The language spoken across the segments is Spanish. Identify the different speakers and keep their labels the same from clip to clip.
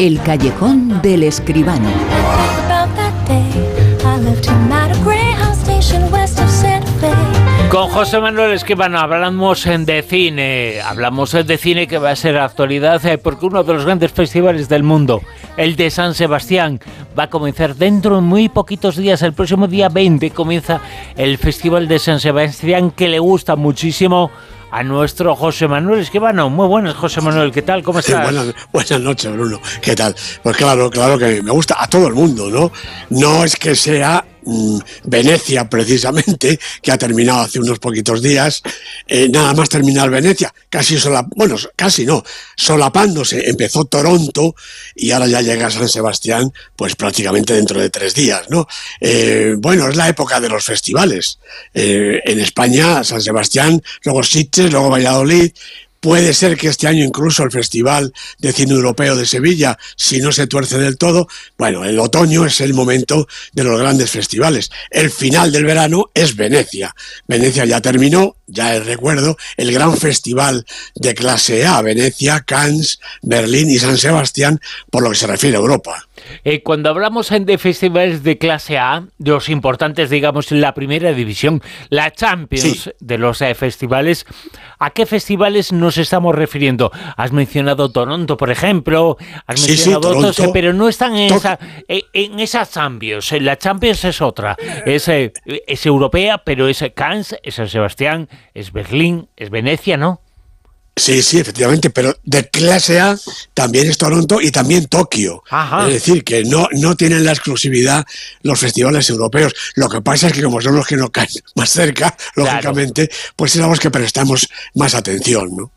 Speaker 1: El callejón del escribano.
Speaker 2: Con José Manuel Esquivano hablamos de cine, hablamos de cine que va a ser actualidad eh, porque uno de los grandes festivales del mundo, el de San Sebastián, va a comenzar dentro de muy poquitos días, el próximo día 20 comienza el Festival de San Sebastián que le gusta muchísimo a nuestro José Manuel Esquivano. Muy buenas, José Manuel, ¿qué tal? ¿Cómo estás?
Speaker 3: buenas, buenas, noches, Bruno. ¿Qué tal? Pues claro, claro que me gusta a todo el mundo, ¿no? No es que sea Venecia, precisamente, que ha terminado hace unos poquitos días, eh, nada más terminar Venecia, casi sola, bueno, casi no, solapándose, empezó Toronto y ahora ya llega San Sebastián, pues prácticamente dentro de tres días, ¿no? Eh, bueno, es la época de los festivales. Eh, en España, San Sebastián, luego Sitges, luego Valladolid, Puede ser que este año incluso el Festival de Cine Europeo de Sevilla, si no se tuerce del todo, bueno, el otoño es el momento de los grandes festivales. El final del verano es Venecia. Venecia ya terminó, ya el recuerdo, el gran festival de clase A, Venecia, Cannes, Berlín y San Sebastián, por lo que se refiere a Europa.
Speaker 2: Eh, cuando hablamos de festivales de clase A, de los importantes, digamos, la primera división, la Champions de los eh, festivales, ¿a qué festivales nos estamos refiriendo? Has mencionado Toronto, por ejemplo, has mencionado otros, eh, pero no están en esa, en esa Champions. La Champions es otra, es, es europea, pero es Cannes, es San Sebastián, es Berlín, es Venecia, ¿no?
Speaker 3: Sí, sí, efectivamente, pero de clase A también es Toronto y también Tokio. Es decir, que no, no tienen la exclusividad los festivales europeos. Lo que pasa es que como son los que nos caen más cerca, lógicamente, pues es a los que prestamos más atención, ¿no?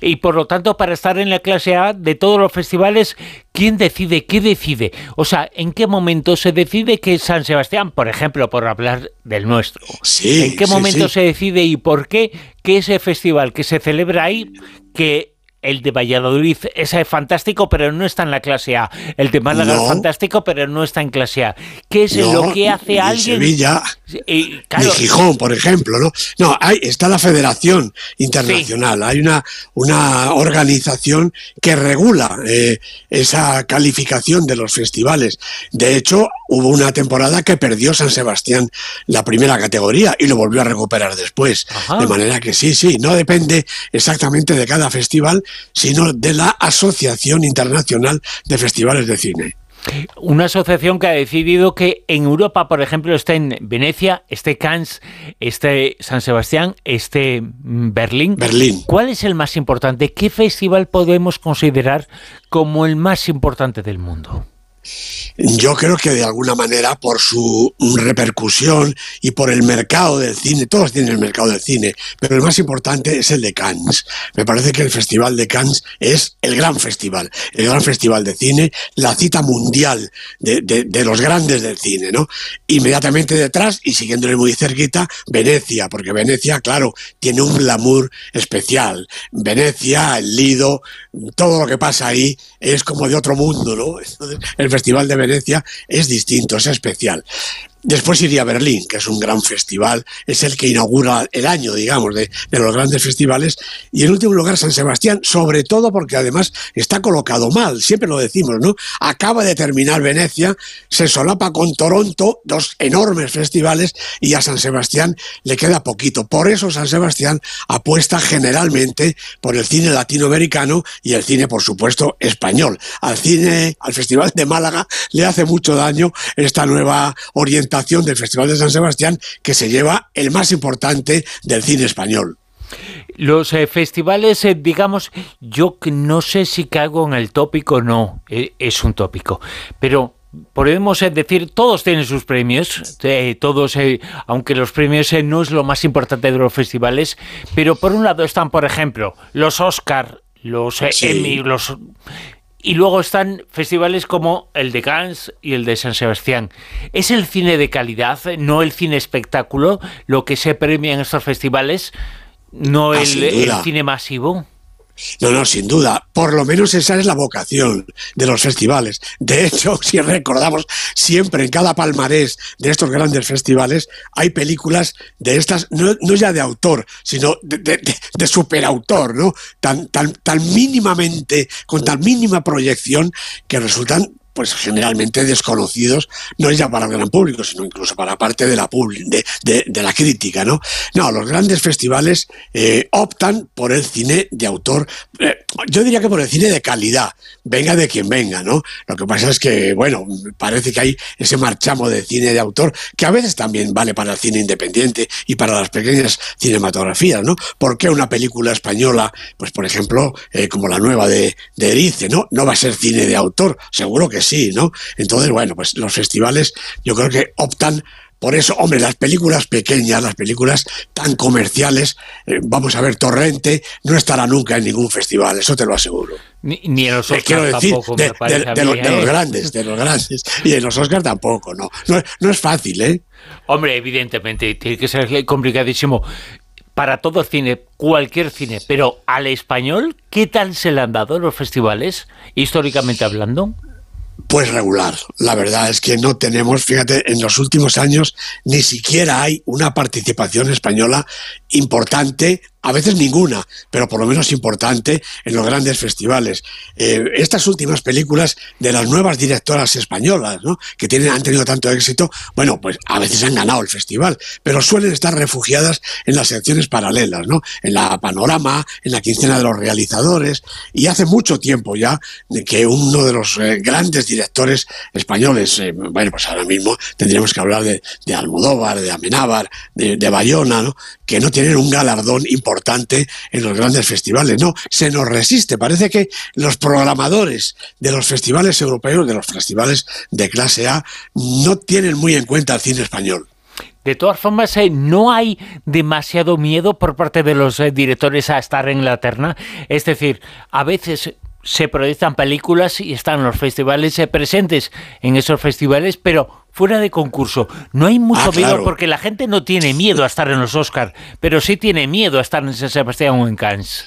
Speaker 2: Y por lo tanto, para estar en la clase A de todos los festivales, ¿quién decide? ¿Qué decide? O sea, ¿en qué momento se decide que San Sebastián, por ejemplo, por hablar del nuestro, ¿en qué momento se decide y por qué que ese festival que se celebra ahí, que el de Valladolid es fantástico, pero no está en la clase A. El de Málaga es fantástico, pero no está en clase A. ¿Qué es lo que hace alguien?
Speaker 3: Sevilla, y, Gijón, por ejemplo, ¿no? No, hay, está la Federación Internacional, hay una, una organización que regula eh, esa calificación de los festivales. De hecho, hubo una temporada que perdió San Sebastián la primera categoría y lo volvió a recuperar después. De manera que sí, sí, no depende exactamente de cada festival, sino de la Asociación Internacional de Festivales de Cine.
Speaker 2: Una asociación que ha decidido que en Europa, por ejemplo, esté en Venecia, esté Cannes, esté San Sebastián, esté mm, Berlín.
Speaker 3: Berlín.
Speaker 2: ¿Cuál es el más importante? ¿Qué festival podemos considerar como el más importante del mundo?
Speaker 3: Yo creo que de alguna manera por su repercusión y por el mercado del cine, todos tienen el mercado del cine, pero el más importante es el de Cannes. Me parece que el Festival de Cannes es el gran festival, el gran festival de cine, la cita mundial de, los grandes del cine, ¿no? Inmediatamente detrás y siguiéndole muy cerquita, Venecia, porque Venecia, claro, tiene un glamour especial. Venecia, el Lido, todo lo que pasa ahí es como de otro mundo, ¿no? el Festival de Venecia es distinto, es especial. Después iría Berlín, que es un gran festival, es el que inaugura el año, digamos, de, los grandes festivales. Y en último lugar, San Sebastián, sobre todo porque además está colocado mal, siempre lo decimos, ¿no? Acaba de terminar Venecia, se solapa con Toronto, dos enormes festivales, y a San Sebastián le queda poquito. Por eso San Sebastián apuesta generalmente por el cine latinoamericano y el cine, por supuesto, español. Al cine, al Festival de Málaga, le hace mucho daño esta nueva orientación del Festival de San Sebastián que se lleva el más importante del cine español.
Speaker 2: Los eh, festivales, eh, digamos, yo no sé si caigo en el tópico o no, eh, es un tópico, pero podemos decir, todos tienen sus premios, todos, aunque los premios no es lo más importante de los festivales, pero por un lado están, por ejemplo, los Oscar, los Emmy, los y luego están festivales como el de Cannes y el de San Sebastián. ¿Es el cine de calidad, no el cine espectáculo, lo que se premia en estos festivales, no ah, el, cine masivo?
Speaker 3: No, no, sin duda. Por lo menos esa es la vocación de los festivales. De hecho, si recordamos, siempre en cada palmarés de estos grandes festivales hay películas de estas, no, ya de autor, sino de, superautor, ¿no? Tan, tan, tan mínimamente, con tan mínima proyección que resultan pues generalmente desconocidos, no ya para el gran público, sino incluso para parte de la, de, de, la crítica, ¿no? No, los grandes festivales eh, optan por el cine de autor, eh, yo diría que por el cine de calidad, venga de quien venga, ¿no? Lo que pasa es que, bueno, parece que hay ese marchamo de cine de autor que a veces también vale para el cine independiente y para las pequeñas cinematografías, ¿no? ¿Por qué una película española, pues por ejemplo, eh, como la nueva de, de Erice, ¿no? No va a ser cine de autor, seguro que sí, ¿no? Entonces, bueno, pues los festivales yo creo que optan por eso, hombre, las películas pequeñas, las películas tan comerciales, eh, vamos a ver, Torrente no estará nunca en ningún festival, eso te lo aseguro.
Speaker 2: Ni, en los Oscars
Speaker 3: Quiero decir, tampoco, de, los, ¿eh? grandes, de los grandes. Y en los Oscars tampoco, no. No, no es fácil, ¿eh?
Speaker 2: Hombre, evidentemente, tiene que ser complicadísimo para todo cine, cualquier cine, pero al español, ¿qué tal se le han dado los festivales, históricamente hablando?
Speaker 3: Pues regular. La verdad es que no tenemos, fíjate, en los últimos años ni siquiera hay una participación española importante a veces ninguna, pero por lo menos importante en los grandes festivales. Eh, estas últimas películas de las nuevas directoras españolas, ¿no? que tienen, han tenido tanto éxito, bueno, pues a veces han ganado el festival, pero suelen estar refugiadas en las secciones paralelas, ¿no? en la panorama, en la quincena de los realizadores, y hace mucho tiempo ya de que uno de los eh, grandes directores españoles, eh, bueno, pues ahora mismo tendríamos que hablar de, Almodóvar, de Amenábar, de, de Bayona, ¿no? Que no tienen un galardón importante en los grandes festivales. No, se nos resiste. Parece que los programadores de los festivales europeos, de los festivales de clase A, no tienen muy en cuenta el cine español.
Speaker 2: De todas formas, eh, no hay demasiado miedo por parte de los eh, directores a estar en la terna. Es decir, a veces se proyectan películas y están los festivales presentes en esos festivales, pero fuera de concurso. No hay mucho ah, miedo porque la gente no tiene miedo a estar en los Oscars, pero sí tiene miedo a estar en San Sebastián o en Cannes.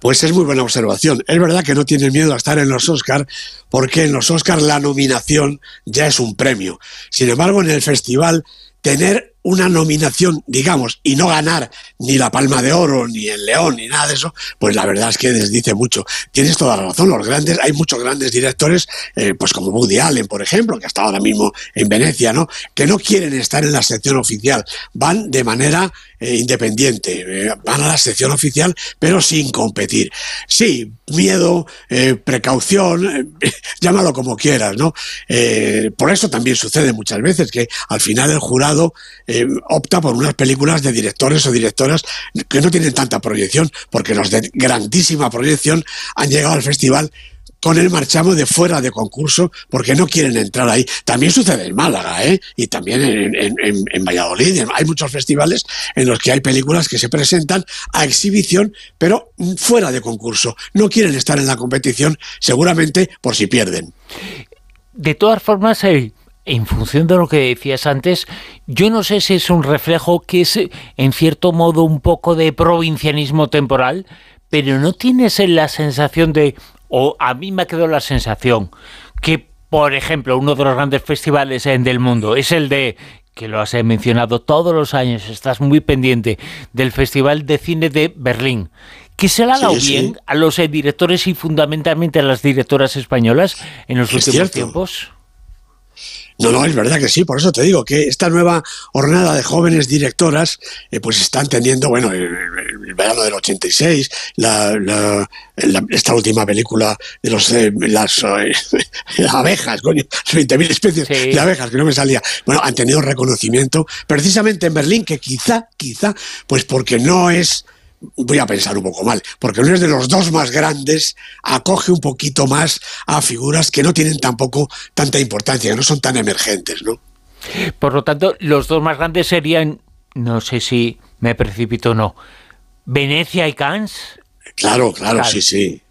Speaker 3: Pues es muy buena observación. Es verdad que no tiene miedo a estar en los Oscars porque en los Oscars la nominación ya es un premio. Sin embargo, en el festival tener una nominación, digamos, y no ganar ni la Palma de Oro, ni el León, ni nada de eso, pues la verdad es que les dice mucho. Tienes toda la razón, los grandes, hay muchos grandes directores, eh, pues como Woody Allen, por ejemplo, que está ahora mismo en Venecia, ¿no? Que no quieren estar en la sección oficial, van de manera eh, independiente, eh, van a la sección oficial, pero sin competir. Sí, miedo, precaución, llámalo como quieras, ¿no? por eso también sucede muchas veces que al final el jurado eh, opta por unas películas de directores o directoras que no tienen tanta proyección, porque los de grandísima proyección han llegado al festival con el marchamo de fuera de concurso porque no quieren entrar ahí. También sucede en Málaga ¿eh? y también en, Valladolid. Hay muchos festivales en los que hay películas que se presentan a exhibición, pero fuera de concurso. No quieren estar en la competición, seguramente por si pierden.
Speaker 2: De todas formas, hay en función de lo que decías antes, yo no sé si es un reflejo que es en cierto modo un poco de provincianismo temporal, pero no tienes la sensación de, o a mí me ha quedado la sensación, que por ejemplo uno de los grandes festivales del mundo es el de que lo has mencionado todos los años, estás muy pendiente del Festival de Cine de Berlín, que se le ha dado bien a los directores y fundamentalmente a las directoras españolas en los últimos tiempos.
Speaker 3: No, no, es verdad que sí, por eso te digo que esta nueva jornada de jóvenes directoras eh, pues están teniendo, bueno, el, verano del 86, la, esta última película de los eh, las eh, abejas, coño, 20.000 especies de abejas, que no me salía. Bueno, han tenido reconocimiento precisamente en Berlín, que quizá, quizá, pues porque no es voy a pensar un poco mal, porque no es de los dos más grandes, acoge un poquito más a figuras que no tienen tampoco tanta importancia, que no son tan emergentes, ¿no?
Speaker 2: Por lo tanto, los dos más grandes serían, no sé si me precipito o no, Venecia y Cannes.
Speaker 3: Claro, claro, sí, sí.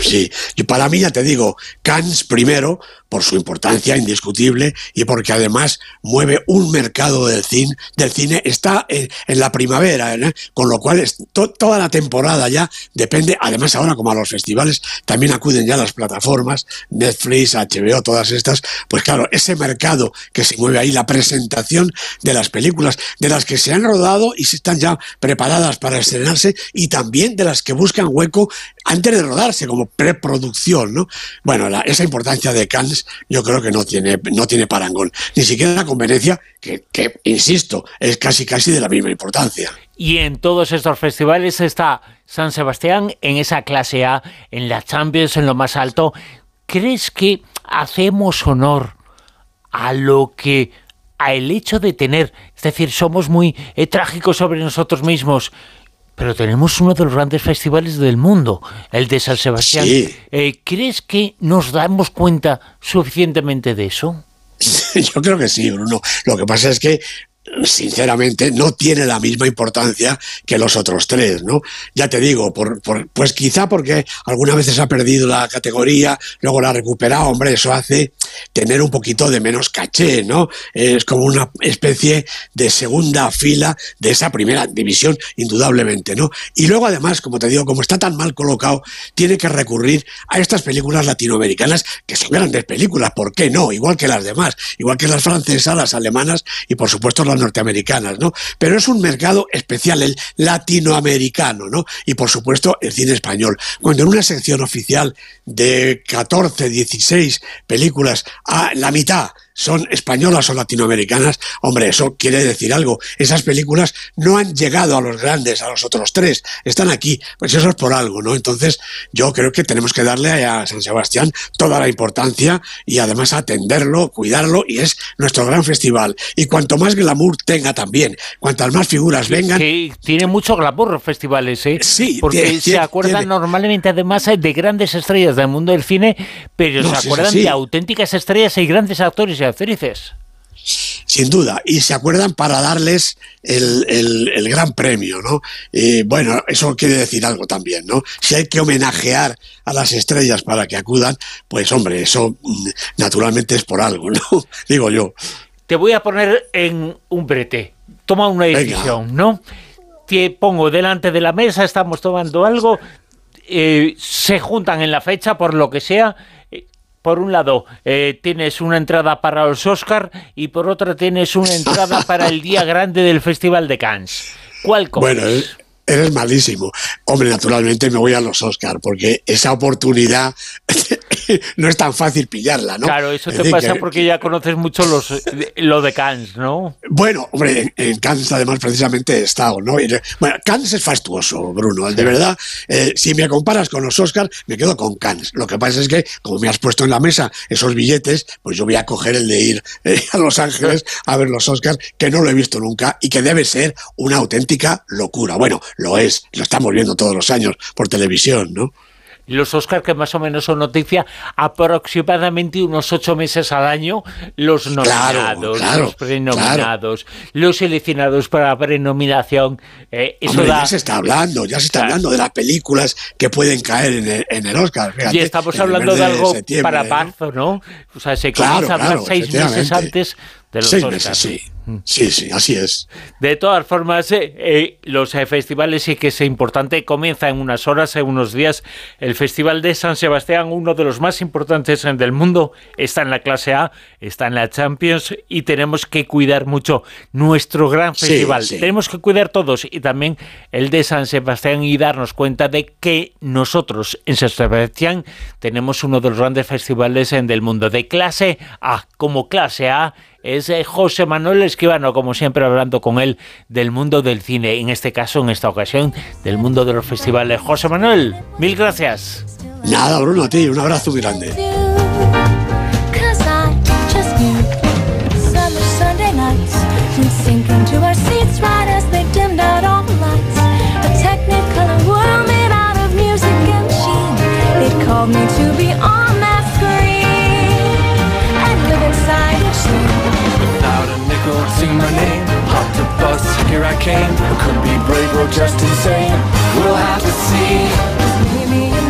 Speaker 3: Sí, y para mí ya te digo, Cannes primero, por su importancia indiscutible y porque además mueve un mercado del cine, del cine está en, la primavera, ¿eh? con lo cual es toda la temporada ya depende, además ahora como a los festivales también acuden ya las plataformas, Netflix, HBO, todas estas, pues claro, ese mercado que se mueve ahí, la presentación de las películas, de las que se han rodado y se están ya preparadas para estrenarse y también de las que buscan hueco antes de rodarse como preproducción, ¿no? Bueno, esa importancia de Cannes yo creo que no tiene, no tiene parangón, ni siquiera la conveniencia que, insisto, es casi casi de la misma importancia.
Speaker 2: Y en todos estos festivales está San Sebastián en esa clase A, en la Champions, en lo más alto. ¿Crees que hacemos honor a lo que a el hecho de tener, es decir, somos muy eh, trágicos sobre nosotros mismos, pero tenemos uno de los grandes festivales del mundo, el de San Sebastián. Eh, ¿Crees que nos damos cuenta suficientemente de eso?
Speaker 3: Yo creo que sí, Bruno. Lo que pasa es que sinceramente no tiene la misma importancia que los otros tres, ¿no? Ya te digo, pues quizá porque algunas veces ha perdido la categoría, luego la ha recuperado, hombre, eso hace tener un poquito de menos caché, ¿no? Es como una especie de segunda fila de esa primera división, indudablemente, ¿no? Y luego además, como te digo, como está tan mal colocado, tiene que recurrir a estas películas latinoamericanas, que son grandes películas, ¿por qué no? Igual que las demás, igual que las francesas, las alemanas y por supuesto las norteamericanas, ¿no? Pero es un mercado especial, el latinoamericano, ¿no? Y por supuesto el cine español. Cuando en una sección oficial de 14, 16 películas, a la mitad son españolas o latinoamericanas, hombre, eso quiere decir algo. Esas películas no han llegado a los grandes, a los otros tres, están aquí, pues eso es por algo, ¿no? Entonces yo creo que tenemos que darle a San Sebastián toda la importancia y además atenderlo, cuidarlo y es nuestro gran festival. Y cuanto más glamour tenga también, cuantas más figuras vengan...
Speaker 2: Sí, tiene mucho glamour los festivales, ¿eh?
Speaker 3: Sí,
Speaker 2: porque se acuerdan normalmente además de grandes estrellas del mundo del cine, pero se acuerdan de auténticas estrellas y grandes actores felices.
Speaker 3: Sin duda, y se acuerdan para darles el, gran premio, ¿no? bueno, eso quiere decir algo también, ¿no? Si hay que homenajear a las estrellas para que acudan, pues hombre, eso mm, naturalmente es por algo, ¿no? Digo yo.
Speaker 2: Te voy a poner en un brete. Toma una decisión, ¿no? Te pongo delante de la mesa, estamos tomando algo, eh, se juntan en la fecha por lo que sea por un lado eh, tienes una entrada para los Oscar y por otro tienes una entrada para el día grande del Festival de Cannes. ¿Cuál coges?
Speaker 3: Bueno, eres malísimo. Hombre, naturalmente me voy a los Oscar porque esa oportunidad no es tan fácil pillarla, ¿no?
Speaker 2: Claro, eso te pasa porque ya conoces mucho los, lo de Cannes, ¿no?
Speaker 3: Bueno, hombre, en, Cannes además precisamente he estado, ¿no? bueno, Cannes es fastuoso, Bruno, de verdad. Eh, si me comparas con los Oscars, me quedo con Cannes. Lo que pasa es que, como me has puesto en la mesa esos billetes, pues yo voy a coger el de ir eh, a Los Ángeles a ver los Oscars, que no lo he visto nunca y que debe ser una auténtica locura. Bueno, lo es, lo estamos viendo todos los años por televisión, ¿no?
Speaker 2: Los Oscars, que más o menos son noticia, aproximadamente unos ocho meses al año, los nominados, los prenominados, los seleccionados para la prenominación.
Speaker 3: Eh, eso ya se está hablando, ya se está hablando de las películas que pueden caer en el, Oscar.
Speaker 2: y estamos hablando de algo para marzo, ¿no? O sea, se comienza a seis meses antes de los
Speaker 3: seis Meses, sí. Sí, sí, así es.
Speaker 2: De todas formas, eh, eh, los eh, festivales sí que es importante. Comienza en unas horas, en unos días, el Festival de San Sebastián, uno de los más importantes del mundo. Está en la clase A, está en la Champions y tenemos que cuidar mucho nuestro gran festival. Tenemos que cuidar todos y también el de San Sebastián y darnos cuenta de que nosotros en San Sebastián tenemos uno de los grandes festivales del mundo. De clase A, como clase A, es José Manuel Esquivano, como siempre hablando con él del mundo del cine, en este caso, en esta ocasión, del mundo de los festivales. José Manuel, mil gracias.
Speaker 3: Nada, Bruno, a ti, un abrazo muy grande. cocaine Could be brave or just insane. We'll have to see.